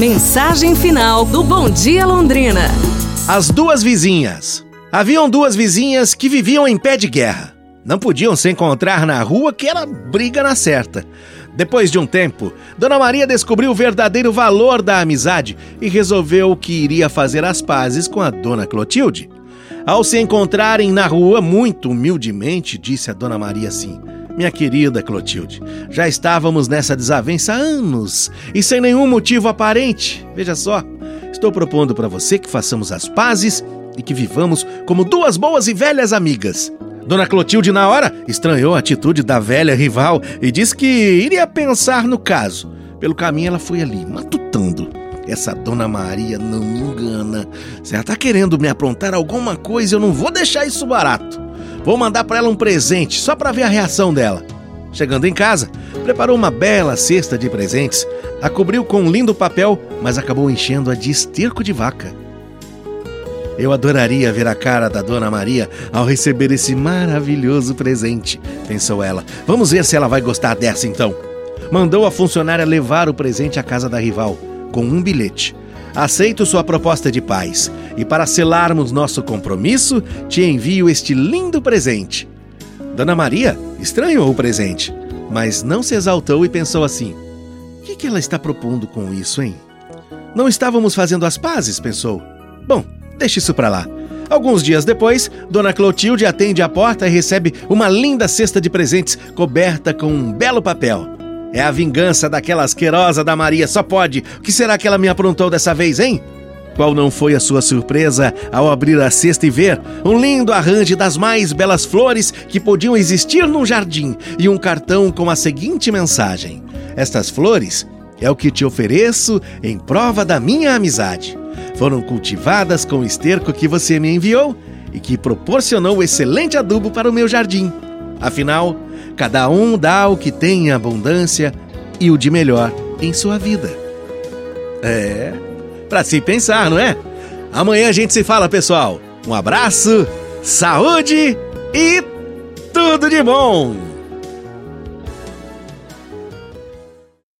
Mensagem final do Bom Dia Londrina. As duas vizinhas. Haviam duas vizinhas que viviam em pé de guerra. Não podiam se encontrar na rua, que era briga na certa. Depois de um tempo, Dona Maria descobriu o verdadeiro valor da amizade e resolveu que iria fazer as pazes com a Dona Clotilde. Ao se encontrarem na rua, muito humildemente, disse a Dona Maria assim: Minha querida Clotilde, já estávamos nessa desavença há anos e sem nenhum motivo aparente. Veja só, estou propondo para você que façamos as pazes e que vivamos como duas boas e velhas amigas. Dona Clotilde, na hora, estranhou a atitude da velha rival e disse que iria pensar no caso. Pelo caminho, ela foi ali, matutando. Essa Dona Maria não me engana. Se ela tá querendo me aprontar alguma coisa, eu não vou deixar isso barato. Vou mandar para ela um presente, só para ver a reação dela. Chegando em casa, preparou uma bela cesta de presentes, a cobriu com um lindo papel, mas acabou enchendo-a de esterco de vaca. Eu adoraria ver a cara da Dona Maria ao receber esse maravilhoso presente, pensou ela. Vamos ver se ela vai gostar dessa então. Mandou a funcionária levar o presente à casa da rival, com um bilhete. Aceito sua proposta de paz e, para selarmos nosso compromisso, te envio este lindo presente. Dona Maria estranhou o presente, mas não se exaltou e pensou assim: o que, que ela está propondo com isso, hein? Não estávamos fazendo as pazes, pensou. Bom, Deixe isso para lá. Alguns dias depois, Dona Clotilde atende a porta e recebe uma linda cesta de presentes coberta com um belo papel. É a vingança daquela asquerosa da Maria, só pode. O que será que ela me aprontou dessa vez, hein? Qual não foi a sua surpresa ao abrir a cesta e ver um lindo arranjo das mais belas flores que podiam existir num jardim e um cartão com a seguinte mensagem: Estas flores é o que te ofereço em prova da minha amizade foram cultivadas com o esterco que você me enviou e que proporcionou excelente adubo para o meu jardim. Afinal, cada um dá o que tem em abundância e o de melhor em sua vida. É, para se pensar, não é? Amanhã a gente se fala, pessoal. Um abraço, saúde e tudo de bom!